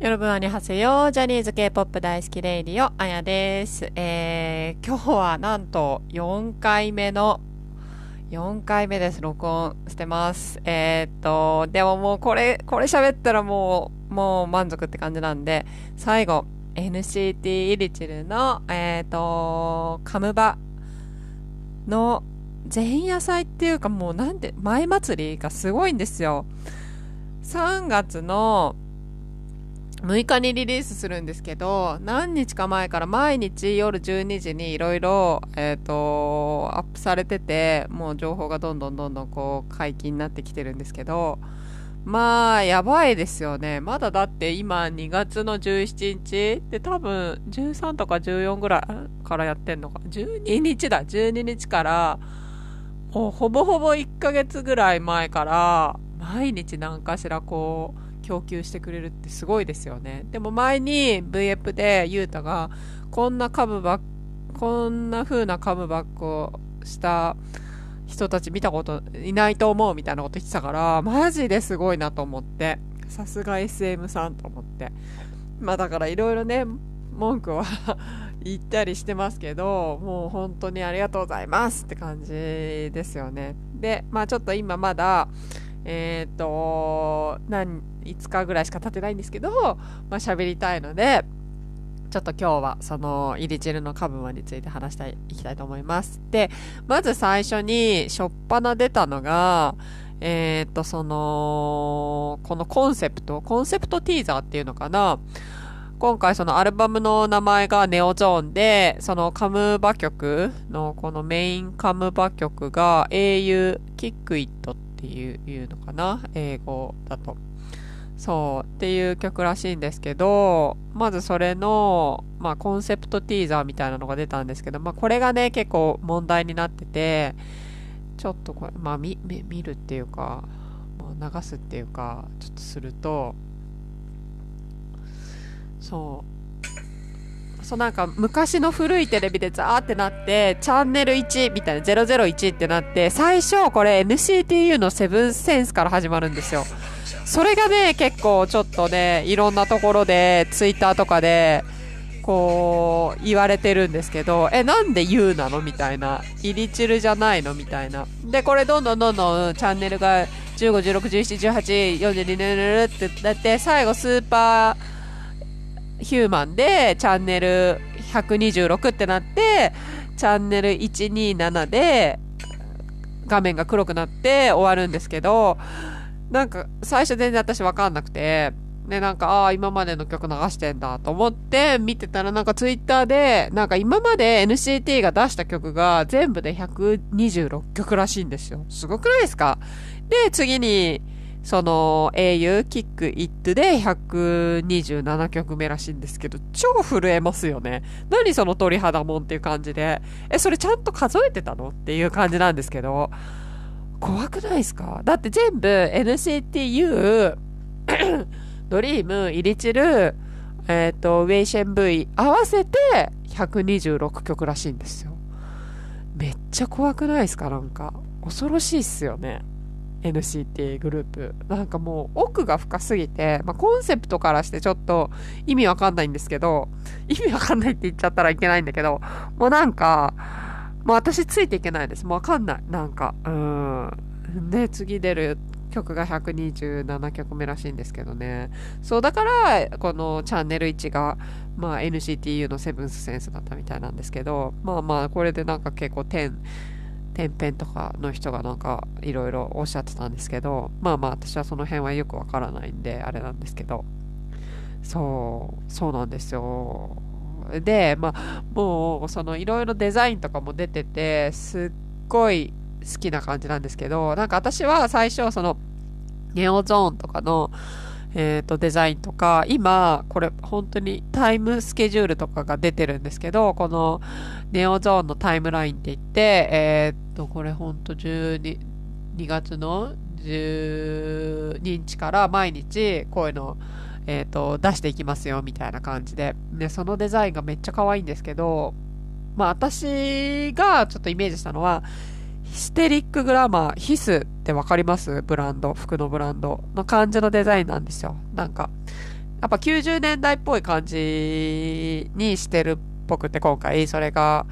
よろぶんあにはせよ。ジャニーズ K-POP 大好きレイディオ、あやです。えー、今日はなんと4回目の、4回目です。録音してます。えー、っと、でももうこれ、これ喋ったらもう、もう満足って感じなんで、最後、NCT イリチルの、えー、っと、カムバの前夜祭っていうかもうなんで、前祭りがすごいんですよ。3月の6日にリリースするんですけど、何日か前から毎日夜12時にいろいろ、えっ、ー、と、アップされてて、もう情報がどんどんどんどんこう解禁になってきてるんですけど、まあ、やばいですよね。まだだって今2月の17日で多分13とか14ぐらいからやってんのか。12日だ。12日から、もうほぼほぼ1ヶ月ぐらい前から、毎日何かしらこう、供給してくれるってすごいですよね。でも前に VF でユータがこんなカムバック、こんな風なカムバックをした人たち見たこといないと思うみたいなこと言ってたから、マジですごいなと思って。さすが SM さんと思って。まあだからいろいろね、文句は 言ったりしてますけど、もう本当にありがとうございますって感じですよね。で、まあちょっと今まだ、えっ、と、何、5日ぐらいしか経ってないんですけど、まあ喋りたいので、ちょっと今日はそのイリチルのカブマについて話していきたいと思います。で、まず最初にしょっぱな出たのが、えっ、と、その、このコンセプト、コンセプトティーザーっていうのかな。今回そのアルバムの名前がネオゾーンで、そのカムバ曲のこのメインカムバ曲が英雄キックイットってっていうのかな？英語だと。そうっていう曲らしいんですけど、まずそれの、まあ、コンセプトティーザーみたいなのが出たんですけど、まあ、これがね、結構問題になってて、ちょっとこれ、まあ、見、見るっていうか、まあ、流すっていうか、ちょっとすると、そう、そうなんか昔の古いテレビでザーってなって、チャンネル1みたいな001ってなって、最初これ NCTU のセブンセンスから始まるんですよ。それがね、結構ちょっとね、いろんなところで、ツイッターとかで、こう、言われてるんですけど、え、なんで U なのみたいな。イリチルじゃないのみたいな。で、これどんどんどんどんチャンネルが15、16、17、18、42、ぬってなって、最後スーパー、ヒューマンでチャンネル126ってなって、チャンネル127で画面が黒くなって終わるんですけど、なんか最初全然私わかんなくて、で、なんか、ああ、今までの曲流してんだと思って見てたらなんかツイッターで、なんか今まで NCT が出した曲が全部で126曲らしいんですよ。すごくないですか？で、次に、その、英雄、キック、イットで127曲目らしいんですけど、超震えますよね。何その鳥肌もんっていう感じで。え、それちゃんと数えてたのっていう感じなんですけど、怖くないですか？だって全部 NCTU、ドリーム、イリチル、えっ、ー、と、ウェイシェン V 合わせて126曲らしいんですよ。めっちゃ怖くないですか？なんか。恐ろしいっすよね。NCT グループ。なんかもう奥が深すぎて、まあ、コンセプトからしてちょっと意味わかんないんですけど、意味わかんないって言っちゃったらいけないんだけど、もうなんか、もう私ついていけないです。もうわかんない。なんか、うん。で、次出る曲が127曲目らしいんですけどね。そう、だから、このチャンネル1が、まあ NCTU のセブンスセンスだったみたいなんですけど、まあまあ、これでなんか結構10、天辺とかの人がなんかいろいろおっしゃってたんですけど、まあまあ私はその辺はよくわからないんであれなんですけど、そう、そうなんですよ。で、まあもうそのいろいろデザインとかも出てて、すっごい好きな感じなんですけど、なんか私は最初そのネオゾーンとかのえっ、ー、と、デザインとか、今、これ本当にタイムスケジュールとかが出てるんですけど、このネオゾーンのタイムラインって言って、えっ、ー、と、これ本当12 2月の12日から毎日こういうのえ、ー、と、出していきますよ、みたいな感じで。で、そのデザインがめっちゃ可愛いんですけど、まあ私がちょっとイメージしたのは、ヒステリックグラマー、ヒスってわかります？ブランド、服のブランドの感じのデザインなんですよ。なんか、やっぱ90年代っぽい感じにしてるっぽくて今回それが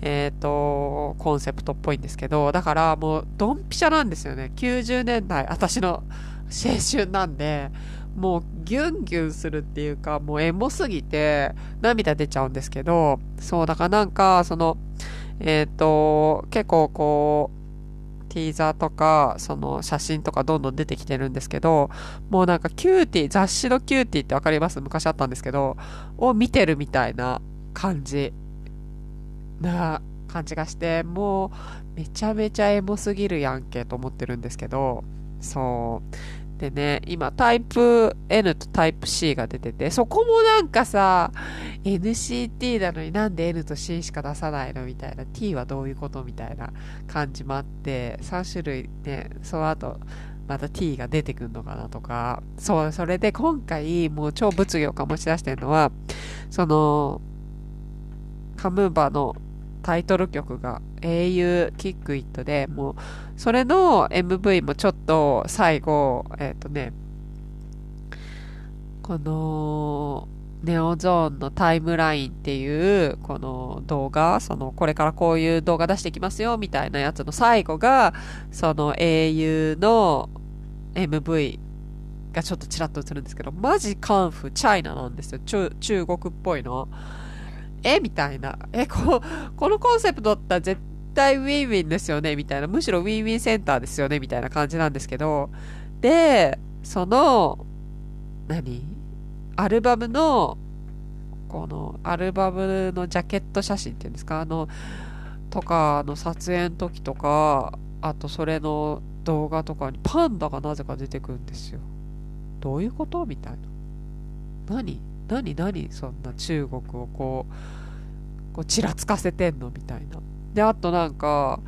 えっ、ー、と、コンセプトっぽいんですけど、だからもうドンピシャなんですよね。90年代、私の青春なんで、もうギュンギュンするっていうか、もうエモすぎて涙出ちゃうんですけど、そう、だからなんか、その、えっ、ー、と、結構こう、ティーザーとか、その写真とかどんどん出てきてるんですけど、もうなんかキューティー、雑誌の CUTiEってわかります？昔あったんですけど、を見てるみたいな感じな感じがして、もうめちゃめちゃエモすぎるやんけと思ってるんですけど、そう。でね、今タイプ N とタイプ C が出てて、そこもなんかさ、NCT なのになんで N と C しか出さないのみたいな、T はどういうことみたいな感じもあって、3種類ね、その後、また T が出てくるのかなとか、そう、それで今回もう超物議を醸し出してるのは、その、カムーバのタイトル曲が英雄キックイットで、もう、それの MV もちょっと最後、えっ、ー、とね、この、ネオゾーンのタイムラインっていう、この動画、その、これからこういう動画出していきますよ、みたいなやつの最後が、その英雄の MV がちょっとちらっと映るんですけど、マジカンフ、チャイナなんですよ。中中国っぽいの。えみたいな。え、こ、このコンセプトだったら絶対ウィンウィンですよねみたいな。むしろウィンウィンセンターですよねみたいな感じなんですけど。で、その、何？アルバムの、このアルバムのジャケット写真っていうんですか？あの、とかの撮影の時とか、あとそれの動画とかにパンダがなぜか出てくるんですよ。どういうこと？みたいな。何？何何そんな中国をこう、こうちらつかせてんの？みたいな。で、あとなんか、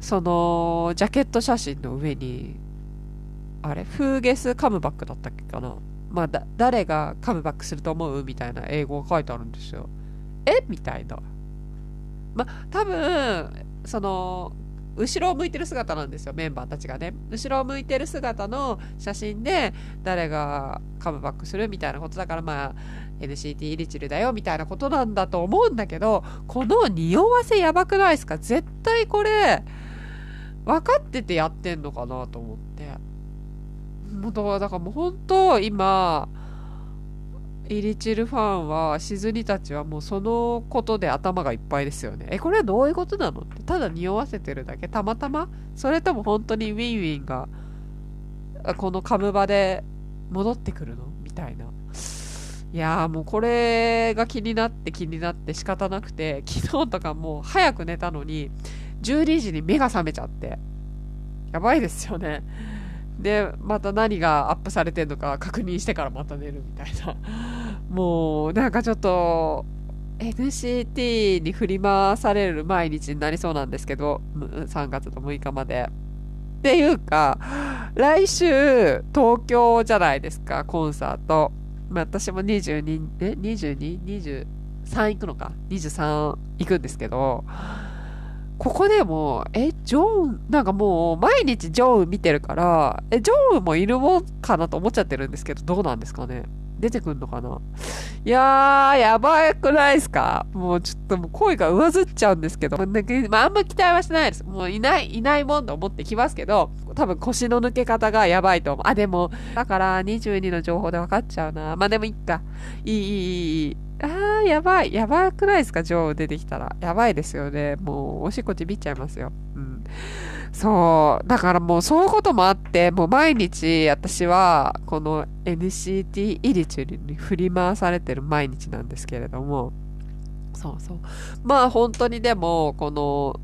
その、ジャケット写真の上に、あれ？フーゲスカムバックだったっけかな？まあ、だ、誰がカムバックすると思う？みたいな英語が書いてあるんですよ。え？みたいな。まあ、多分、その、後ろを向いてる姿なんですよ、メンバーたちがね。後ろを向いてる姿の写真で、誰がカムバックするみたいなことだから、まあ、NCT リチルだよみたいなことなんだと思うんだけど、この匂わせやばくないですか？絶対これ、分かっててやってんのかなと思って。もうだからもう本当、今、イリチルファンは、しずにたちはもうそのことで頭がいっぱいですよね。え、これはどういうことなのってただ匂わせてるだけたまたまそれとも本当にウィンウィンが、このカムバで戻ってくるのみたいな。いやーもうこれが気になって気になって仕方なくて、昨日とかもう早く寝たのに、12時に目が覚めちゃって。やばいですよね。で、また何がアップされてんのか確認してからまた寝るみたいな。もう、なんかちょっと、NCT に振り回される毎日になりそうなんですけど、3月の6日まで。っていうか、来週、東京じゃないですか、コンサート。私も22、え ?22?23 行くのか ?23 行くんですけど、ここでも、え、ジョン、なんかもう、毎日ジョン見てるから、え、ジョンもいるもんかなと思っちゃってるんですけど、どうなんですかね？出てくんのかな？いやー、やばくないですか？もうちょっともう声が上ずっちゃうんですけど、まあ、あんま期待はしないです。もういない、いないもんと思ってきますけど、多分腰の抜け方がやばいと思う。あ、でも、だから22の情報で分かっちゃうな。まあでもいっか。いい、いい、いい。あー、やばい。やばくないですか？ジョー出てきたら。やばいですよね。もう、おしっこちびっちゃいますよ。うん。そう。だからもうそういうこともあって、もう毎日私はこの NCT イリチュルに振り回されてる毎日なんですけれども、そうそう。まあ本当にでも、この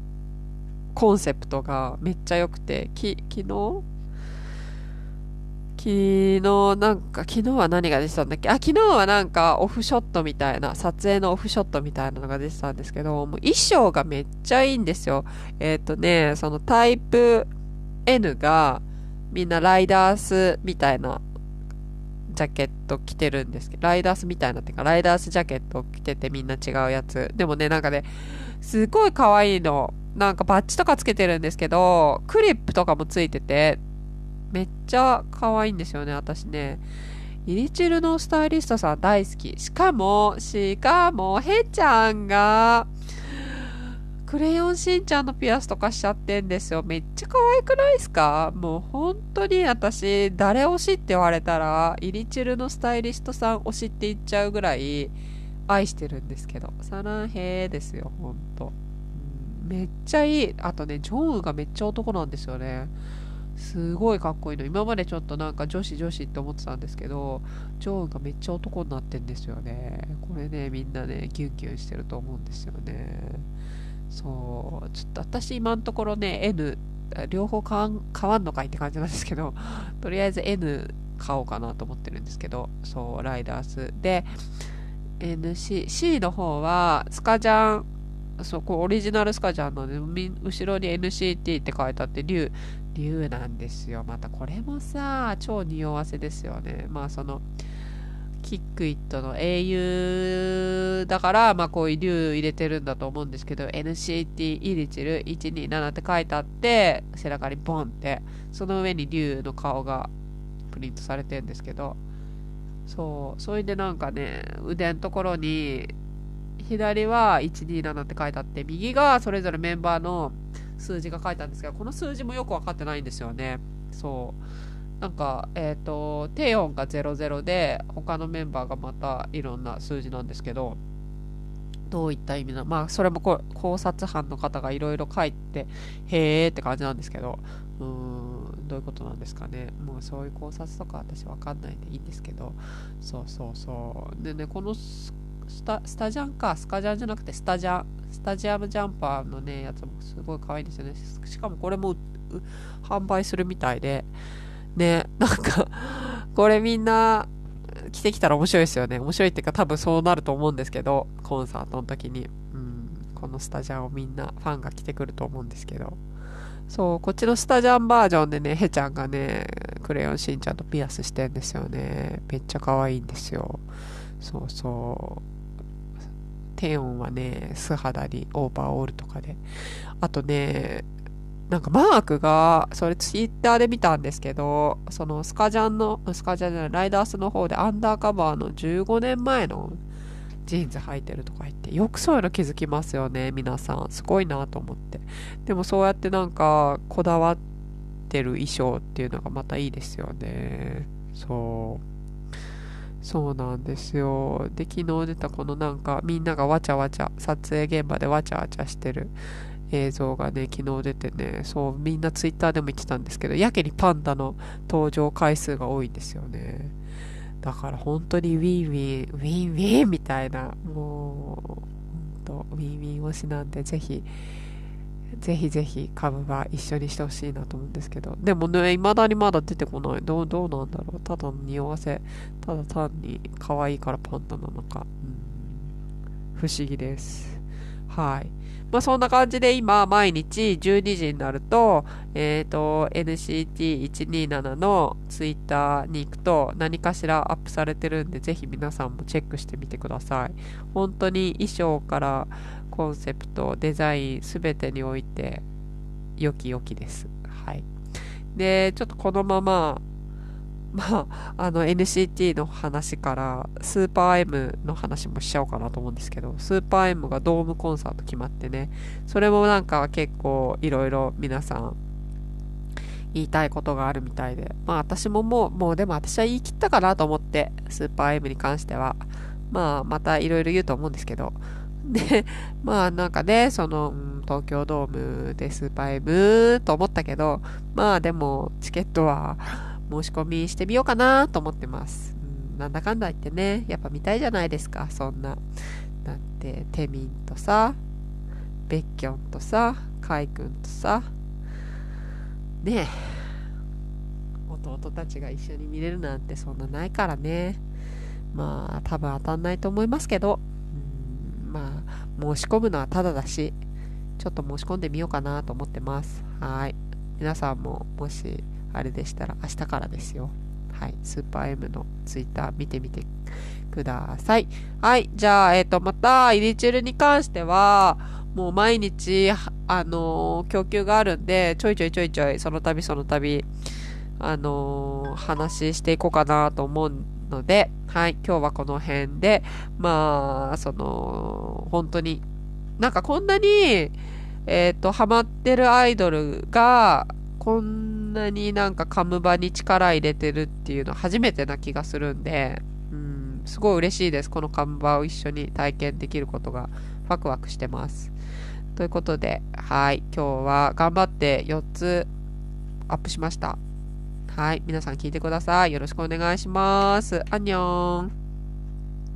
コンセプトがめっちゃ良くて、き、昨日？昨日なんか、昨日は何が出てたんだっけ？あ、昨日はなんかオフショットみたいな、撮影のオフショットみたいなのが出てたんですけど、もう衣装がめっちゃいいんですよ。えっ、ー、とね、そのタイプ N がみんなライダースみたいなジャケット着てるんですけど、ライダースみたいなっていうか、ライダースジャケット着ててみんな違うやつ。でもね、なんかね、すごい可愛いの。なんかバッジとかつけてるんですけど、クリップとかもついてて、めっちゃ可愛いんですよね、私ね。イリチルのスタイリストさん大好き。しかも、しかも、へちゃんが、クレヨンしんちゃんのピアスとかしちゃってんですよ。めっちゃ可愛くないですか？もう本当に私、誰推しって言われたら、イリチルのスタイリストさん推しって言っちゃうぐらい愛してるんですけど。サランヘーですよ、ほんと。めっちゃいい。あとね、ジョンウがめっちゃ男なんですよね。すごいかっこいいの。今までちょっとなんか女子女子って思ってたんですけど、ジョンがめっちゃ男になってんですよね。これね、みんなね、ギュンギュンしてると思うんですよね。そう、ちょっと私今のところね、N、両方買わん買わんのかいって感じなんですけど、とりあえず N 買おうかなと思ってるんですけど、そう、ライダース。で、NC、C の方は、スカジャン、そう、こオリジナルスカジャンなのね、後ろに NCT って書いてあって、竜、竜なんですよ。またこれもさ、超匂わせですよね。まあその、キックイットの英雄だから、まあこういう竜入れてるんだと思うんですけど、NCT イリチル127って書いてあって、背中にボンって、その上に竜の顔がプリントされてるんですけど、そう、それでなんかね、腕のところに、左は127って書いてあって、右がそれぞれメンバーの数字が書いてあるんですけど、この数字もよく分かってないんですよね。そう。なんか、えっ、ー、と、低音が00で、他のメンバーがまたいろんな数字なんですけど、どういった意味なまあ、それもこ考察班の方がいろいろ書いて、へーって感じなんですけど、うーん、どういうことなんですかね？もうそういう考察とか私わかんないんでいいんですけど、そうそうそう。でね、このスタスタジャンか、スカジャンじゃなくてスタジャン、スタジアムジャンパーのね、やつもすごい可愛いんですよね。しかもこれも販売するみたいで、ね、なんかこれみんな着てきたら面白いですよね。面白いっていうか多分そうなると思うんですけど、コンサートの時に。うん、このスタジャンをみんなファンが着てくると思うんですけど。そう、こっちのスタジャンバージョンでね、ヘちゃんがね、クレヨンしんちゃんとピアスしてんですよね。めっちゃ可愛いんですよ。そうそう。低音はね、素肌にオーバーオールとかで。あとね、なんかマークが、それツイッターで見たんですけど、そのスカジャンの、スカジャンじゃない、ライダースの方でアンダーカバーの15年前のジーンズ履いてるとか言って、よくそういうの気づきますよね、皆さん。すごいなと思って。でもそうやってなんか、こだわってる衣装っていうのがまたいいですよね。そう。そうなんですよ。で、昨日出たこのなんかみんながわちゃわちゃ、撮影現場でわちゃわちゃしてる映像がね、昨日出てね、そう、みんなツイッターでも言ってたんですけど、やけにパンダの登場回数が多いんですよね。だから本当にウィンウィン、ウィンウィンみたいな、もう、本当ウィンウィン推しなんで、ぜひ、ぜひぜひカムバ一緒にしてほしいなと思うんですけど。でもね、未だにまだ出てこない。どう、どうなんだろう。ただの匂わせ。ただ単に可愛いからパンダなのか。うん、不思議です。はい。まあそんな感じで今、毎日12時になると、えっ、ー、と、NCT127 のツイッターに行くと何かしらアップされてるんで、ぜひ皆さんもチェックしてみてください。本当に衣装からコンセプト、デザイン、すべてにおいて、良き良きです。はい。で、ちょっとこのまま、まあ、あの NCT の話からスーパー M の話もしちゃおうかなと思うんですけど、スーパー M がドームコンサート決まってね、それもなんか結構いろいろ皆さん言いたいことがあるみたいで、まあ私ももう、もうでも私は言い切ったかなと思って、スーパー M に関しては、まあまたいろいろ言うと思うんですけど、で、まあなんかね、その、東京ドームでスーパー M と思ったけど、まあでもチケットは申し込みしてみようかなと思ってます。うん、なんだかんだ言ってね、やっぱ見たいじゃないですか、そんな。だって、テミンとさ、ベッキョンとさ、カイ君とさ、ね、弟たちが一緒に見れるなんてそんなないからね。まあ、多分当たんないと思いますけど、まあ、申し込むのはただだし、ちょっと申し込んでみようかなと思ってます。はい。皆さんも、もし、あれでしたら、明日からですよ。はい。スーパー M のツイッター見てみてください。はい。じゃあ、えっ、ー、と、また、イリチュールに関しては、もう毎日、あのー、供給があるんで、ちょいちょいちょいちょい、その度その度、あのー、話していこうかなと思うので、はい、今日はこの辺で、まあ、その、本当に、なんかこんなに、えっ、と、ハマってるアイドルが、こんなになんかカムバに力入れてるっていうの初めてな気がするんで、うん、すごい嬉しいです。このカムバを一緒に体験できることがワクワクしてます。ということで、はい、今日は頑張って4つアップしました。はい、皆さん聞いてください。よろしくお願いします。アンニョン。